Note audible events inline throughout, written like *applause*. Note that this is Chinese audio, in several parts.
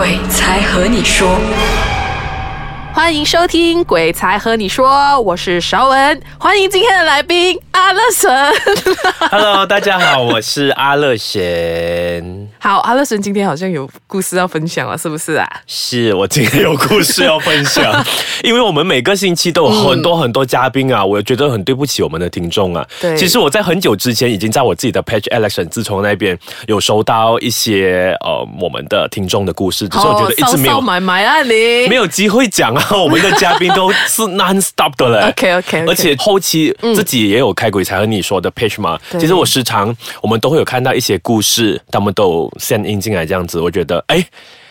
鬼才和你说。欢迎收听《鬼才和你说》，我是邵文，欢迎今天的来宾阿乐神。Hello，大家好，我是阿乐贤。好，阿乐神今天好像有故事要分享了，是不是啊？是我今天有故事要分享，*laughs* 因为我们每个星期都有很多很多嘉宾啊，我觉得很对不起我们的听众啊。对其实我在很久之前已经在我自己的 Page Election 自从那边有收到一些呃我们的听众的故事，只是我觉得一直没有、哦少少买买啊你。没有机会讲啊，我们的嘉宾都是 non stop 的嘞。*laughs* OK，OK，OK 而且后期自己也有开鬼才和你说的 page 嘛。其实我时常我们都会有看到一些故事，他们都 send in 进来这样子，我觉得哎。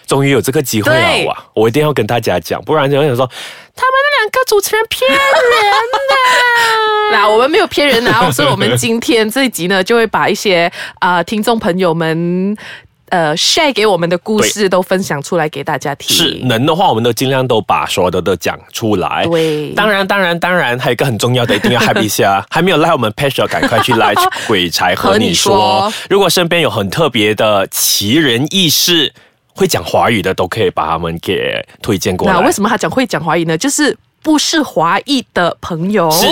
终于有这个机会了哇！我一定要跟大家讲，不然有人想说他们那两个主持人骗人的。*laughs* 那我们没有骗人啊，所以我们今天这一集呢，就会把一些啊、呃听众朋友们呃 share 给我们的故事都分享出来给大家听。是能的话，我们都尽量都把所有的都讲出来。对当然，当然，当然，还有一个很重要的，一定要 happy 一下。还没有来我们 page 的，赶快去 like 鬼才和你说和你说。如果身边有很特别的奇人异事，会讲华语的，都可以把他们给推荐过来。那为什么他讲会讲华语呢？就是不是华裔的朋友是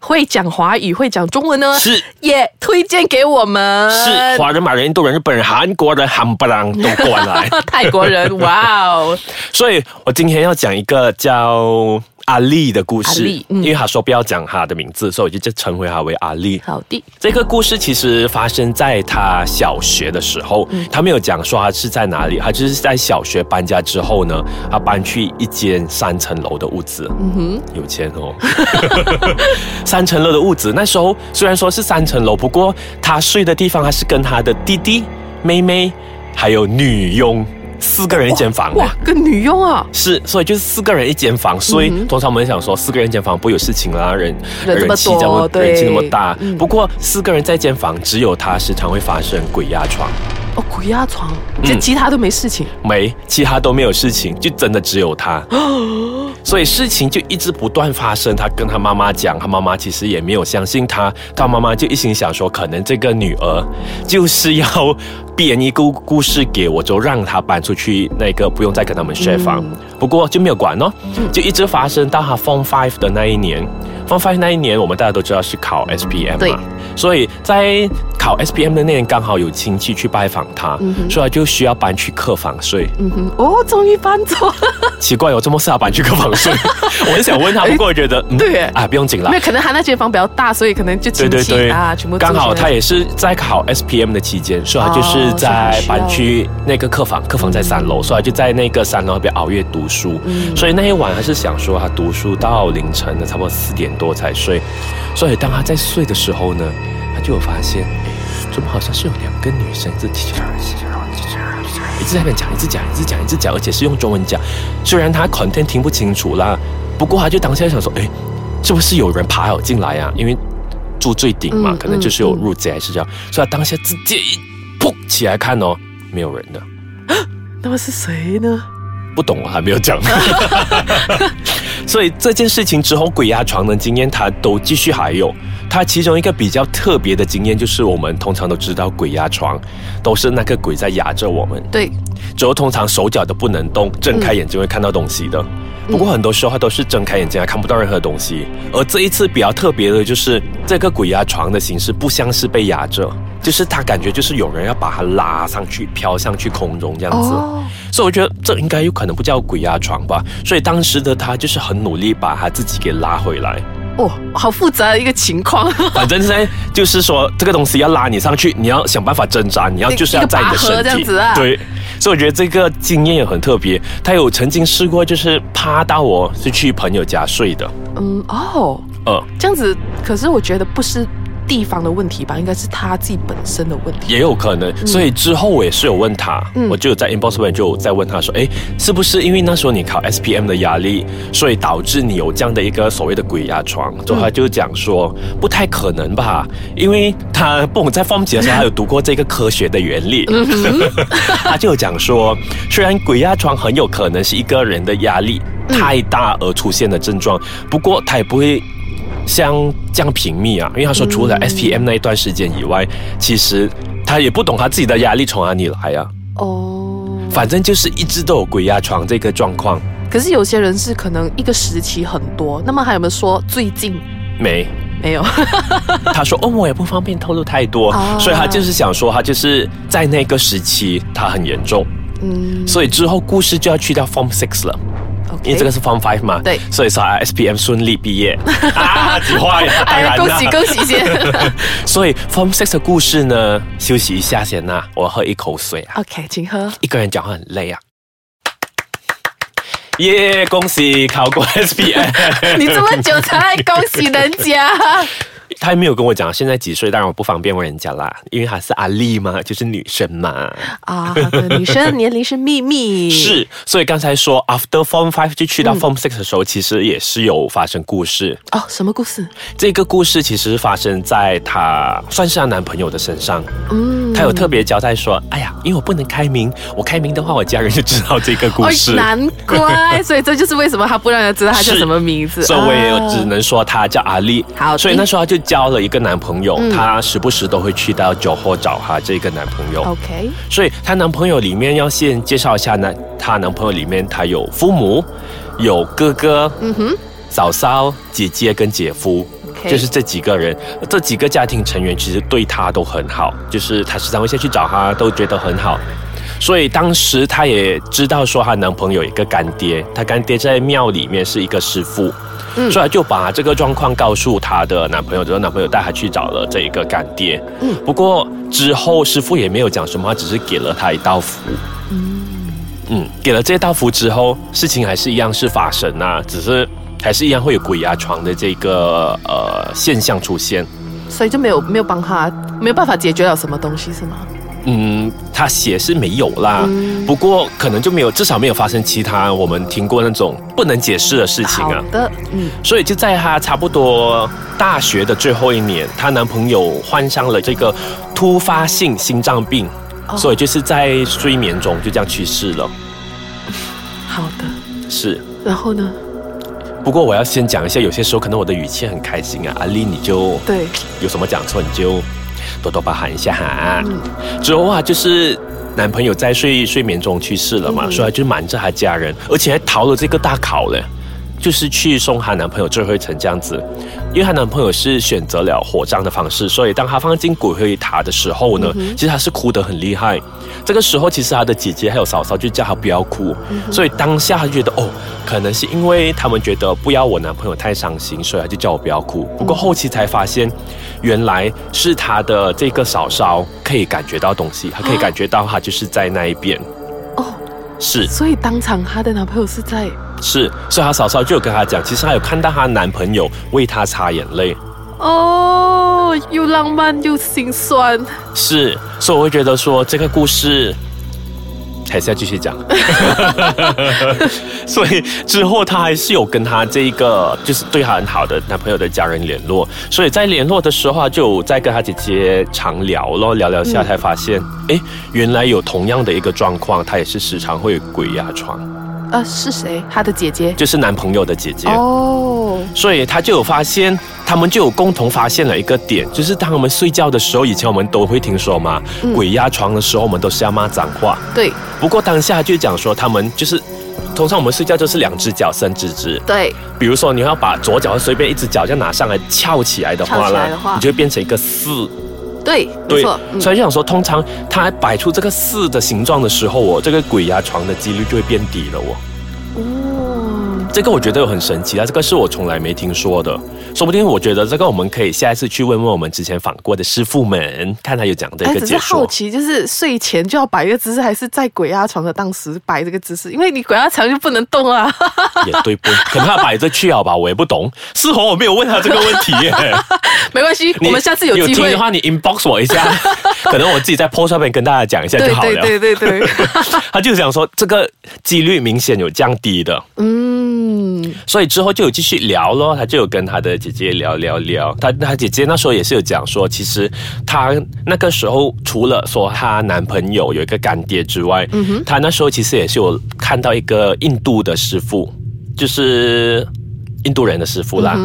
会讲华语、会讲中文呢？是也推荐给我们。是华人、马来人、印度人、日本人、韩国人、韩不郎都过来。*laughs* 泰国人，哇哦！*laughs* 所以我今天要讲一个叫阿丽的故事，嗯。因为他说不要讲他的名字，所以我就称回他为阿丽。好的，这个故事其实发生在他小学的时候，他没有讲说他是在哪里，他就是在小学搬家之后呢，他搬去一间三层楼的屋子，嗯哼，有钱哦，*laughs* 三层楼的屋子，那时候虽然说是三层楼，不过他睡的地方还是跟他的弟弟、妹妹还有女佣四个人一间房。哇，跟女佣啊，是，所以就是四个人一间房，所以通常我们想说四个人一间房不会有事情啦，人人气这么人气那么大。不过四个人在一间房，只有他时常会发生鬼压床，哦，鬼压床，这嗯其他都没事情。没其他都没有事情，就真的只有他。*gasps* 所以事情就一直不断发生。他跟他妈妈讲，他妈妈其实也没有相信他，他妈妈就一心想说，可能这个女儿就是要编一个故事给我，就让她搬出去，那个不用再跟他们 share 房。不过就没有管哦，就一直发生到他 Form Five 的那一年。Form Five 那一年，我们大家都知道是考 SPM 对嘛，所以在考 SPM 的那年，刚好有亲戚去拜访他，所以他就需要搬去客房睡。嗯哼，哦，终于搬走了。*laughs* 奇怪哦，这么适合搬去客房睡？*laughs* 我很想问他，不过我觉得，嗯对啊，不用紧啦没。有，可能他那间房比较大，所以可能就亲戚对对对啊，全部刚好他也是在考 SPM 的期间，所以他就是哦在搬去那个客房，客房在三楼，所以他就在那个三楼那边熬夜读书。嗯所以那一晚他是想说，他读书到凌晨的差不多四点多才睡。所以当他在睡的时候呢，他就有发现，哎，怎么好像是有两个女生自己一直在那边讲，一直讲，一直讲，一直讲，而且是用中文讲。虽然他 content 听不清楚啦，不过他就当下想说，哎，是不是有人爬了进来啊？因为住最顶嘛，嗯可能就是有入贼还是这样，所以他当下直接一扑起来看哦，没有人的。*gasps* 那么是谁呢？不懂，我还没有讲。*laughs* 所以这件事情之后，鬼压床的经验他都继续还有。他其中一个比较特别的经验，就是我们通常都知道鬼压床都是那个鬼在压着我们，对，之后通常手脚都不能动，睁开眼睛会看到东西的。不过很多时候他都是睁开眼睛还看不到任何东西。而这一次比较特别的就是这个鬼压床的形式不像是被压着，就是他感觉就是有人要把他拉上去，飘上去空中这样子。哦所以我觉得这应该有可能不叫鬼压床吧。所以当时的他就是很努力把他自己给拉回来。哦，好复杂的一个情况。*laughs* 反正现在就是说，这个东西要拉你上去，你要想办法挣扎，你要就是要在你的身体。子啊。对，所以我觉得这个经验也很特别。他有曾经试过，就是趴到我是去朋友家睡的，嗯，哦，呃，这样子，可是我觉得不是地方的问题吧，应该是他自己本身的问题。也有可能。所以之后我也是有问他，嗯我就在面就有在问他说，哎，是不是因为那时候你考 SPM 的压力，所以导致你有这样的一个所谓的鬼压床？之后他就讲说，不太可能吧，因为他不懂在 form 级的时候，他有读过这个科学的原理，*laughs* 他就有讲说，虽然鬼压床很有可能是一个人的压力太大而出现的症状，不过他也不会。像这样频密啊，因为他说除了 SPM 那一段时间以外，其实他也不懂他自己的压力从哪里来啊。哦，反正就是一直都有鬼压床这个状况。可是有些人是可能一个时期很多，那么还有没有说最近没，没有？*laughs* 他说哦，我也不方便透露太多，哦所以他就是想说，他就是在那个时期他很严重，嗯所以之后故事就要去到 Form Six 了。因为这个是 Form Five 嘛，对。所以说啊 SPM 顺利毕业。*laughs* 啊，几话呀，当哎呀，恭喜恭喜先 *laughs* 所以 Form Six 的故事呢，休息一下先呐、我喝一口水啊，，OK，请喝。一个人讲话很累啊。耶恭喜考过 SPM！*laughs* 你这么久才来恭喜人家，他还没有跟我讲现在几岁，当然我不方便问人家啦，因为她是阿丽嘛，就是女生嘛。啊，女生的年龄是秘密，*laughs* 是，所以刚才说 after Form Five 就去到 Form Six 的时候，其实也是有发生故事。哦，什么故事？这个故事其实发生在她算是她男朋友的身上。嗯，她有特别交代说：“哎呀，因为我不能开名，我开名的话，我家人就知道这个故事。*laughs* 哦，难怪，*laughs* 所以这就是为什么他不让人知道他叫什么名字。所以我也啊只能说她叫阿丽。好所以那时候她就交了一个男朋友，嗯她时不时都会去到酒后找她这个男朋友。OK，所以她男朋友里面要先介绍一下呢，她男朋友里面她有父母，有哥哥，嗯哼嫂嫂、姐姐跟姐夫。就是这几个人，这几个家庭成员其实对她都很好，就是她时常会先去找他，都觉得很好。所以当时她也知道说她男朋友有一个干爹，她干爹在庙里面是一个师傅，嗯所以就把这个状况告诉她的男朋友，之后男朋友带她去找了这一个干爹。嗯不过之后师傅也没有讲什么，他只是给了她一道符。嗯，给了这道符之后，事情还是一样是发生啊，只是还是一样会有鬼压床的这个呃现象出现。所以就没有没有帮他没有办法解决了什么东西是吗？嗯，他写是没有啦，嗯不过可能就没有，至少没有发生其他我们听过那种不能解释的事情啊。好的，嗯所以就在她差不多大学的最后一年，她男朋友患上了这个突发性心脏病，哦所以就是在睡眠中就这样去世了。好的，是。然后呢？不过我要先讲一下，有些时候可能我的语气很开心啊，阿丽你就对，有什么讲错你就多多包涵一下哈。嗯之后啊，就是男朋友在睡睡眠中去世了嘛，嗯所以就瞒着他家人，而且还逃了这个大考嘞。就是去送她男朋友最后一程这样子，因为她男朋友是选择了火葬的方式，所以当她放进骨灰塔的时候呢，其实她是哭得很厉害。这个时候，其实她的姐姐还有嫂嫂就叫她不要哭，所以当下她觉得哦，可能是因为他们觉得不要我男朋友太伤心，所以她就叫我不要哭。不过后期才发现，原来是她的这个嫂嫂可以感觉到东西，她可以感觉到她就是在那一边，哦，是所以当场她的男朋友是在是，所以她嫂嫂就有跟她讲，其实她有看到她男朋友为她擦眼泪。哦，又浪漫又心酸。是，所以我会觉得说这个故事还是要继续讲。*laughs* 所以之后她还是有跟她这一个就是对她很好的男朋友的家人联络，所以在联络的时候，就再跟她姐姐常聊咯，聊聊下才发现，哎、原来有同样的一个状况，她也是时常会鬼压床，呃，是谁？他的姐姐。就是男朋友的姐姐。哦，所以他就有发现，他们就有共同发现了一个点，就是当我们睡觉的时候，以前我们都会听说嘛，嗯鬼压床的时候，我们都是要骂脏话。对不过当下就讲说，他们就是。通常我们睡觉就是两只脚伸直直，对，比如说你要把左脚随便一只脚这样拿上来翘起来的话呢你就会变成一个四。对，没对错，，嗯所以就想说，通常他摆出这个四的形状的时候，我，这个鬼压床的几率就会变低了哦。哦，这个我觉得很神奇啊，这个是我从来没听说的，说不定我觉得这个我们可以下一次去问问我们之前访过的师傅们，看他有讲的一哎，个解只是好。奇，就是睡前就要摆一个姿势，还是在鬼压床的当时摆这个姿势？因为你鬼压床就不能动啊。*laughs* 也对不？可能他摆着去好吧，我也不懂。是哦，我没有问他这个问题耶。*laughs* 没关系，我们下次有机会的。话，你 inbox 我一下，*laughs* 可能我自己在 post 上面跟大家讲一下就好了。对对对对，他就想说这个几率明显有降低的。嗯，所以之后就有继续聊咯，他就有跟他的姐姐聊聊聊。他他姐姐那时候也是有讲说，其实她那个时候除了说她男朋友有一个干爹之外，嗯哼，她那时候其实也是有看到一个印度的师傅，就是印度人的师傅啦。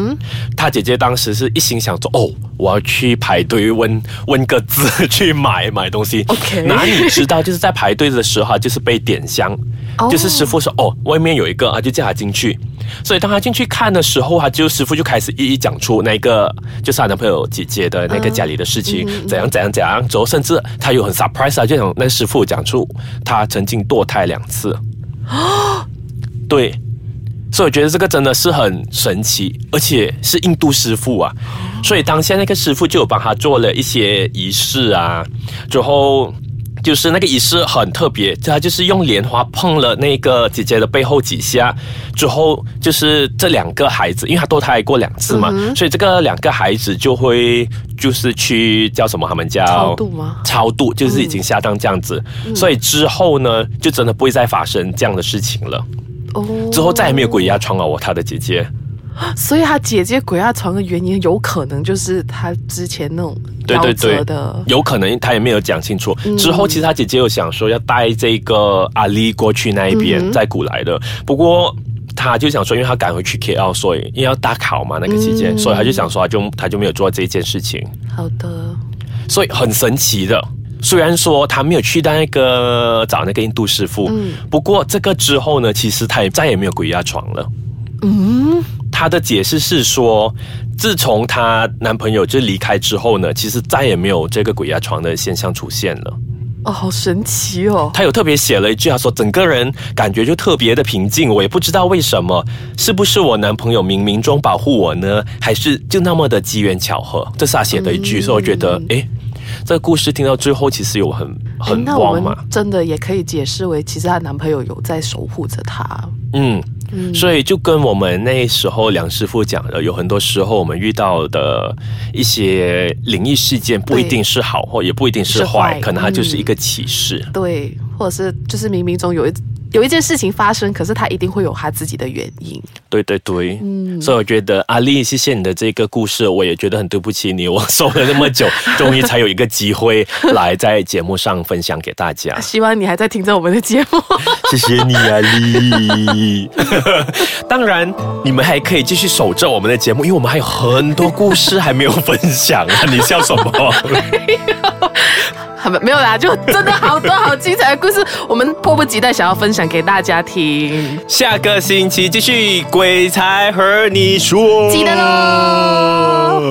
他姐姐当时是一心想说，哦，我要去排队问问个字 *laughs* 去买买东西。OK 哪里知道就是在排队的时候啊，就是被点香，哦就是师傅说，哦，外面有一个啊，就叫他进去。所以当他进去看的时候，他就师傅就开始一一讲出那个就是他男朋友姐姐的那个家里的事情，怎样怎样怎样。之后甚至他有很 surprise 啊，就想那师傅讲出他曾经堕胎两次。*gasps* 对，所以我觉得这个真的是很神奇，而且是印度师傅啊，所以当下那个师傅就有帮他做了一些仪式啊，之后。就是那个仪式很特别，他就是用莲花碰了那个姐姐的背后几下，之后就是这两个孩子，因为他堕胎过两次嘛，所以这个两个孩子就会就是去叫什么？他们叫超度吗超度就是已经下葬这样子，所以之后呢，就真的不会再发生这样的事情了。哦，之后再也没有鬼压床了。我他的姐姐，所以他姐姐鬼压床的原因，有可能就是他之前那种夭对对对的，有可能他也没有讲清楚。之后其实他姐姐有想说要带这个阿丽过去那一边，在古来的，不过。他就想说，因为他赶回去 KL，所以因为要大考嘛，那个期间，所以他就想说，他就他就没有做这件事情，好的，所以很神奇的。虽然说他没有去到那个找那个印度师傅，不过这个之后呢，其实他也再也没有鬼压床了。嗯，她的解释是说，自从她男朋友就离开之后呢，其实再也没有这个鬼压床的现象出现了。哦，好神奇哦，她有特别写了一句，她说整个人感觉就特别的平静，我也不知道为什么，是不是我男朋友冥冥中保护我呢，还是就那么的机缘巧合？这是她写的一句，所以我觉得，诶，这个故事听到最后，其实有很哎很那我们旺嘛，真的也可以解释为，其实她男朋友有在守护着她。嗯。所以就跟我们那时候梁师傅讲的，有很多时候我们遇到的一些灵异事件，不一定是好，或也不一定是是坏，坏可能它就是一个启示。对，或者是就是冥冥中有一有一件事情发生，可是他一定会有他自己的原因。对对对，嗯所以我觉得阿丽，谢谢你的这个故事，我也觉得很对不起你，我守了那么久，*laughs* 终于才有一个机会来在节目上分享给大家。希望你还在听着我们的节目。*laughs* 谢谢你，阿丽。*laughs* 当然，你们还可以继续守着我们的节目，因为我们还有很多故事还没有分享啊！你笑什么？好没有啦，就真的好多好精彩的故事，我们迫不及待想要分享给大家听。下个星期继续鬼才和你说，记得喽。